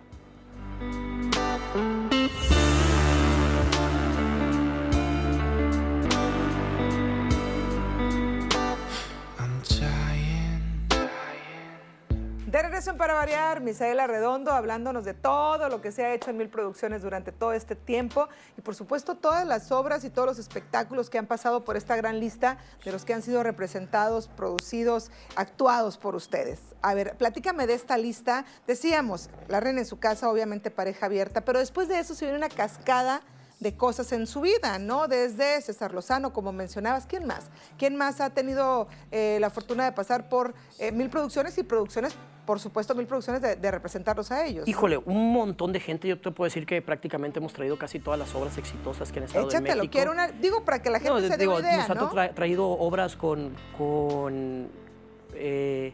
De regreso Para Variar, Misael Arredondo hablándonos de todo lo que se ha hecho en Mil Producciones durante todo este tiempo y por supuesto todas las obras y todos los espectáculos que han pasado por esta gran lista de los que han sido representados, producidos, actuados por ustedes. A ver, platícame de esta lista. Decíamos, La Reina en su casa, obviamente pareja abierta, pero después de eso se viene una cascada de cosas en su vida, ¿no? Desde César Lozano, como mencionabas, ¿quién más? ¿Quién más ha tenido eh, la fortuna de pasar por eh, mil producciones y producciones, por supuesto, mil producciones de, de representarlos a ellos?
Híjole, un montón de gente. Yo te puedo decir que prácticamente hemos traído casi todas las obras exitosas que han estado en
Échatelo,
México.
quiero una, digo para que la gente
No,
se dé
digo,
una idea,
nos ha
¿no?
tra- traído obras con, con eh,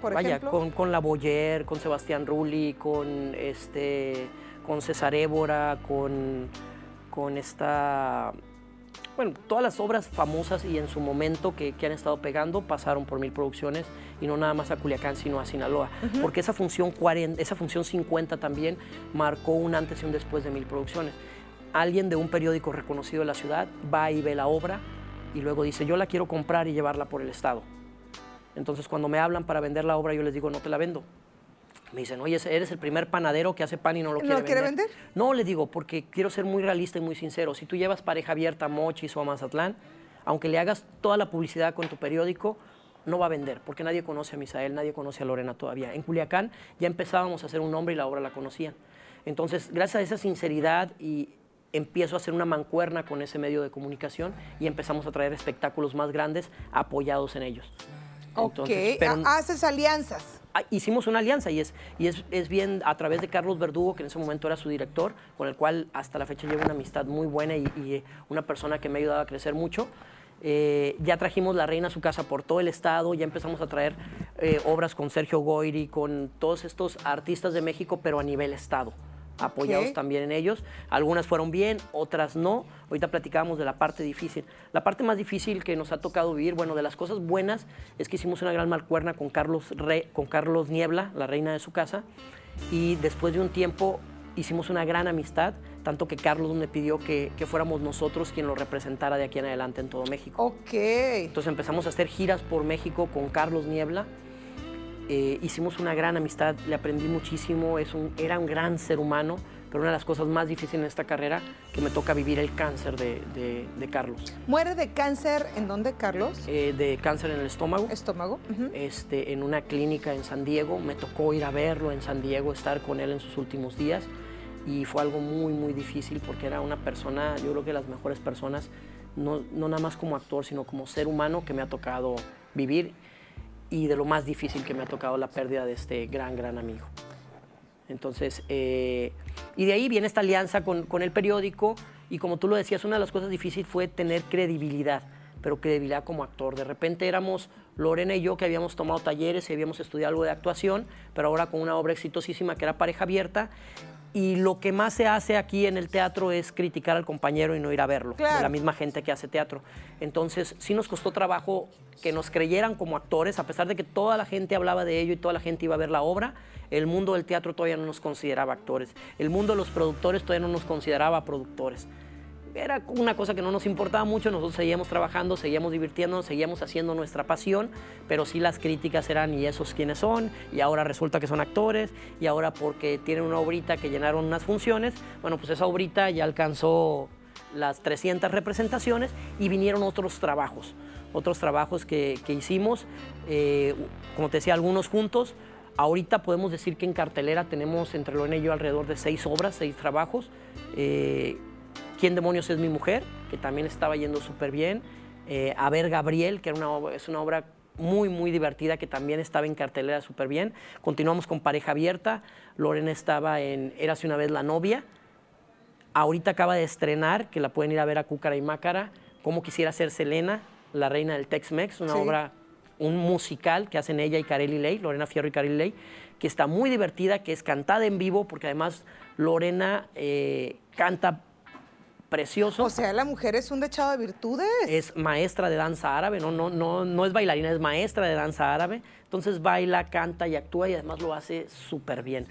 Por
vaya,
ejemplo,
con, con La Boyer, con Sebastián Rulli, con este, con César Évora, con, con esta, bueno, todas las obras famosas y en su momento que, que han estado pegando pasaron por mil producciones y no nada más a Culiacán, sino a Sinaloa, porque esa función 40, esa función 50 también marcó un antes y un después de mil producciones. Alguien de un periódico reconocido de la ciudad va y ve la obra y luego dice, yo la quiero comprar y llevarla por el estado. Entonces, cuando me hablan para vender la obra, yo les digo, no te la vendo. Me dicen, oye, eres el primer panadero que hace pan y no lo
¿No
quiere,
lo quiere
vender.
vender?
No, le digo, porque quiero ser muy realista y muy sincero. Si tú llevas pareja abierta a Mochis o a Mazatlán, aunque le hagas toda la publicidad con tu periódico, no va a vender, porque nadie conoce a Misael, nadie conoce a Lorena todavía. En Culiacán ya empezábamos a hacer un nombre y la obra la conocían. Entonces, gracias a esa sinceridad y empiezo a hacer una mancuerna con ese medio de comunicación y empezamos a traer espectáculos más grandes apoyados en ellos. Entonces,
ok,
pero-
ha- haces alianzas.
Ah, hicimos una alianza y es, y es, es bien a través de Carlos Verdugo, que en ese momento era su director, con el cual hasta la fecha llevo una amistad muy buena y, y, eh, una persona que me ha ayudado a crecer mucho. Eh, ya trajimos La Reina a su casa por todo el estado, ya empezamos a traer eh, obras con Sergio Goyri, con todos estos artistas de México, pero a nivel estado, apoyados
Ok.
también en ellos. Algunas fueron bien, otras no. Ahorita platicábamos de la parte difícil. La parte más difícil que nos ha tocado vivir, bueno, de las cosas buenas, es que hicimos una gran malcuerna con Carlos, Re- con Carlos Niebla, la reina de su casa, y después de un tiempo hicimos una gran amistad, tanto que Carlos me pidió que, que fuéramos nosotros quien lo representara de aquí en adelante en todo México.
Ok.
Entonces empezamos a hacer giras por México con Carlos Niebla. Eh, hicimos una gran amistad, le aprendí muchísimo, es un, era un gran ser humano, pero una de las cosas más difíciles en esta carrera que me toca vivir el cáncer de, de- de Carlos,
¿Muere de cáncer en dónde, Carlos?
Eh, de cáncer en el estómago.
Estómago. ujú.
este, en una clínica en San Diego. Me tocó ir a verlo en San Diego, estar con él en sus últimos días. Y fue algo muy, muy difícil porque era una persona, yo creo que las mejores personas, no, no nada más como actor, sino como ser humano que me ha tocado vivir y de lo más difícil que me ha tocado la pérdida de este gran, gran amigo. Entonces, eh, y de ahí viene esta alianza con, con el periódico y como tú lo decías, una de las cosas difíciles fue tener credibilidad, pero credibilidad como actor. De repente éramos Lorena y yo que habíamos tomado talleres y habíamos estudiado algo de actuación, pero ahora con una obra exitosísima que era Pareja Abierta Y lo que más se hace aquí en el teatro es criticar al compañero y no ir a verlo, de
Claro.
la misma gente que hace teatro. Entonces, sí nos costó trabajo que nos creyeran como actores, a pesar de que toda la gente hablaba de ello y toda la gente iba a ver la obra, el mundo del teatro todavía no nos consideraba actores. El mundo de los productores todavía no nos consideraba productores. Era una cosa que no nos importaba mucho, nosotros seguíamos trabajando, seguíamos divirtiéndonos, seguíamos haciendo nuestra pasión, pero sí las críticas eran, ¿y esos quiénes son? Y ahora resulta que son actores, y ahora porque tienen una obrita que llenaron unas funciones, bueno, pues esa obrita ya alcanzó las 300 representaciones y vinieron otros trabajos, otros trabajos que, hicimos, eh, como te decía, algunos juntos. Ahorita podemos decir que en cartelera tenemos entre Lorena y yo alrededor de seis obras, seis trabajos. Eh, ¿Quién demonios es mi mujer? Que también estaba yendo súper bien. Eh, A ver Gabriel, que era una, es una obra muy, muy divertida que también estaba en cartelera súper bien. Continuamos con Pareja Abierta. Lorena estaba en Érase una vez la novia. Ahorita acaba de estrenar, que la pueden ir a ver a Cúcara y Mácara, Cómo quisiera ser Selena, la reina del Tex-Mex, una
Sí.
obra, un musical que hacen ella y Kareli Ley, Lorena Fierro y Kareli Ley, que está muy divertida, que es cantada en vivo, porque además Lorena eh, canta precioso.
O sea, la mujer es un dechado de virtudes.
es maestra de danza árabe, no, no, no, no es bailarina, es maestra de danza árabe. Entonces baila, canta y actúa y además lo hace súper bien.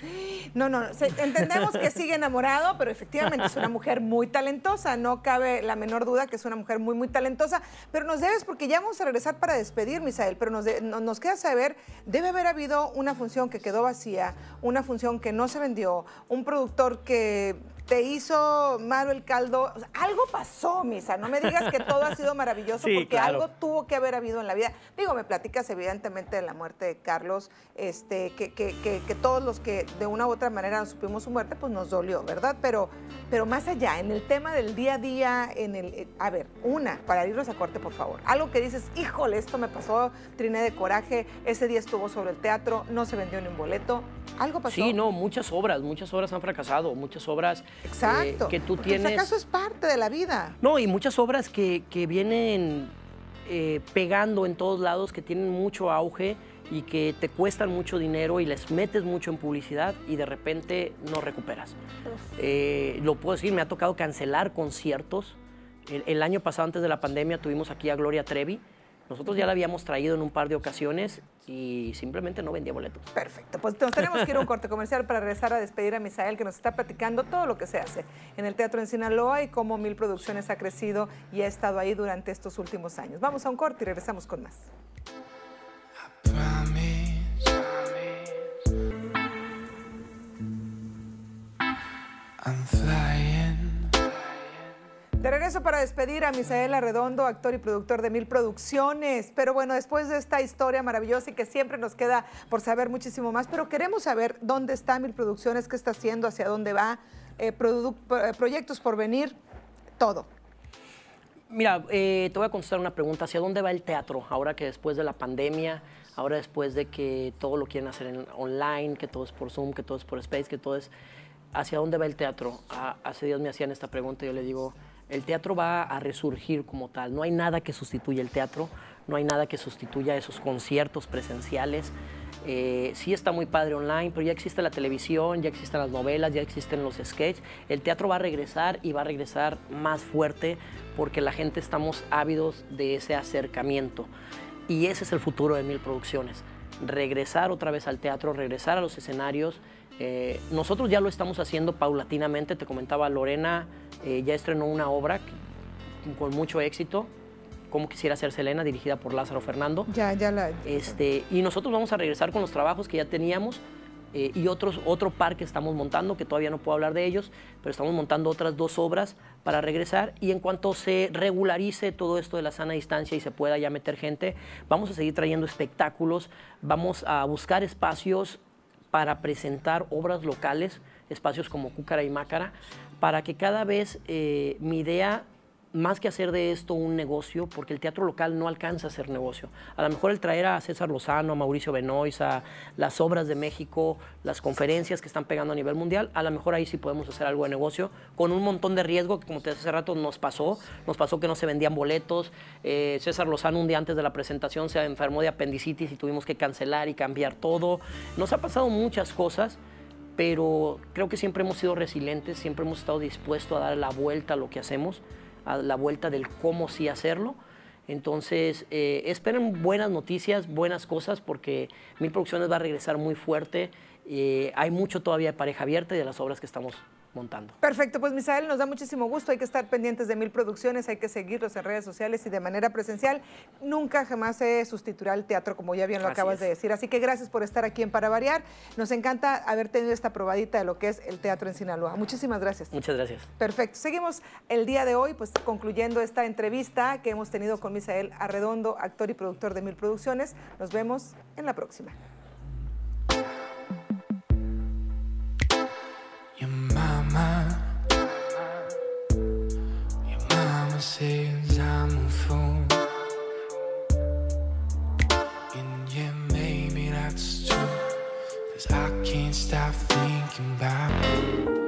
No, no, entendemos que sigue enamorado, pero efectivamente es una mujer muy talentosa, no cabe la menor duda que es una mujer muy, muy talentosa, pero nos debes, porque ya vamos a regresar para despedir, Misael, pero nos, de- no- nos queda saber, debe haber habido una función que quedó vacía, una función que no se vendió, un productor que te hizo malo el caldo, o sea, algo pasó, Misa, no me digas que todo ha sido maravilloso,
Sí,
porque
claro.
algo tuvo que haber habido en la vida. Digo, me platicas evidentemente de la muerte de Carlos, este, que, que- que- que todos los que de una u otra manera supimos su muerte, pues nos dolió, ¿verdad? Pero, pero más allá, en el tema del día a día, en el, eh, a ver, una, para irnos a corte, por favor. Algo que dices, híjole, esto me pasó, triné de coraje, ese día estuvo sobre el teatro, no se vendió ni un boleto, algo pasó.
Sí, no, muchas obras, muchas obras han fracasado, muchas obras eh,
Exacto.
que tú
porque el
tienes...
fracaso es parte de la vida.
No, y muchas obras que, que vienen eh, pegando en todos lados, que tienen mucho auge y que te cuestan mucho dinero y les metes mucho en publicidad y de repente no recuperas. Eh, lo puedo decir, me ha tocado cancelar conciertos. El, el año pasado, antes de la pandemia, tuvimos aquí a Gloria Trevi. Nosotros ya la habíamos traído en un par de ocasiones y simplemente no vendía boletos.
Perfecto, pues nos tenemos que ir a un corte comercial para regresar a despedir a Misael, que nos está platicando todo lo que se hace en el teatro en Sinaloa y cómo Mil Producciones ha crecido y ha estado ahí durante estos últimos años. Vamos a un corte y regresamos con más.
I'm.
De regreso para despedir a Misael Arredondo, actor y productor de Mil Producciones. Pero bueno, después de esta historia maravillosa y que siempre nos queda por saber muchísimo más, pero queremos saber dónde está Mil Producciones, qué está haciendo, hacia dónde va, eh, eh, proyectos por venir, todo.
Mira, eh, te voy a contestar una pregunta. ¿Hacia dónde va el teatro ahora que después de la pandemia, ahora después de que todo lo quieren hacer en online, que todo es por Zoom, que todo es por Space, que todo es... ¿Hacia dónde va el teatro? Ah, hace días me hacían esta pregunta y yo le digo, el teatro va a resurgir como tal. No hay nada que sustituya el teatro, no hay nada que sustituya esos conciertos presenciales. Eh, sí está muy padre online, pero ya existe la televisión, ya existen las novelas, ya existen los sketches. El teatro va a regresar y va a regresar más fuerte porque la gente estamos ávidos de ese acercamiento. Y ese es el futuro de Mil Producciones. Regresar otra vez al teatro, regresar a los escenarios. Eh, nosotros ya lo estamos haciendo paulatinamente. Te comentaba, Lorena eh, ya estrenó una obra que- con mucho éxito, Como quisiera ser Selena, dirigida por Lázaro Fernando.
Ya, ya la.
Este, y nosotros vamos a regresar con los trabajos que ya teníamos eh, y otros, otro par que estamos montando, que todavía no puedo hablar de ellos, pero estamos montando otras dos obras para regresar y en cuanto se regularice todo esto de la sana distancia y se pueda ya meter gente, vamos a seguir trayendo espectáculos, vamos a buscar espacios para presentar obras locales, espacios como Cúcara y Mácara, para que cada vez eh, mi idea más que hacer de esto un negocio, porque el teatro local no alcanza a ser negocio. A lo mejor el traer a César Lozano, a Mauricio Benoist, a las obras de México, las conferencias que están pegando a nivel mundial, a lo mejor ahí sí podemos hacer algo de negocio, con un montón de riesgo, que como te decía hace rato nos pasó, nos pasó que no se vendían boletos, eh, César Lozano un día antes de la presentación se enfermó de apendicitis y tuvimos que cancelar y cambiar todo. Nos ha pasado muchas cosas, pero creo que siempre hemos sido resilientes, siempre hemos estado dispuestos a dar la vuelta a lo que hacemos, a la vuelta del cómo sí hacerlo. Entonces, eh, esperen buenas noticias, buenas cosas, porque Mil Producciones va a regresar muy fuerte. Eh, hay mucho todavía de pareja abierta y de las obras que estamos montando.
Perfecto, pues Misael, nos da muchísimo gusto. Hay que estar pendientes de Mil Producciones, hay que seguirlos en redes sociales y de manera presencial. Nunca jamás se sustituirá el teatro, como ya bien lo
Así
acabas
es.
de decir. Así que gracias por estar aquí en Para Variar. Nos encanta haber tenido esta probadita de lo que es el teatro en Sinaloa. Muchísimas gracias.
Muchas gracias.
Perfecto. Seguimos el día de hoy, pues concluyendo esta entrevista que hemos tenido con Misael Arredondo, actor y productor de Mil Producciones. Nos vemos en la próxima.
Says I'm a fool. And yeah, maybe that's true. Cause I can't stop thinking about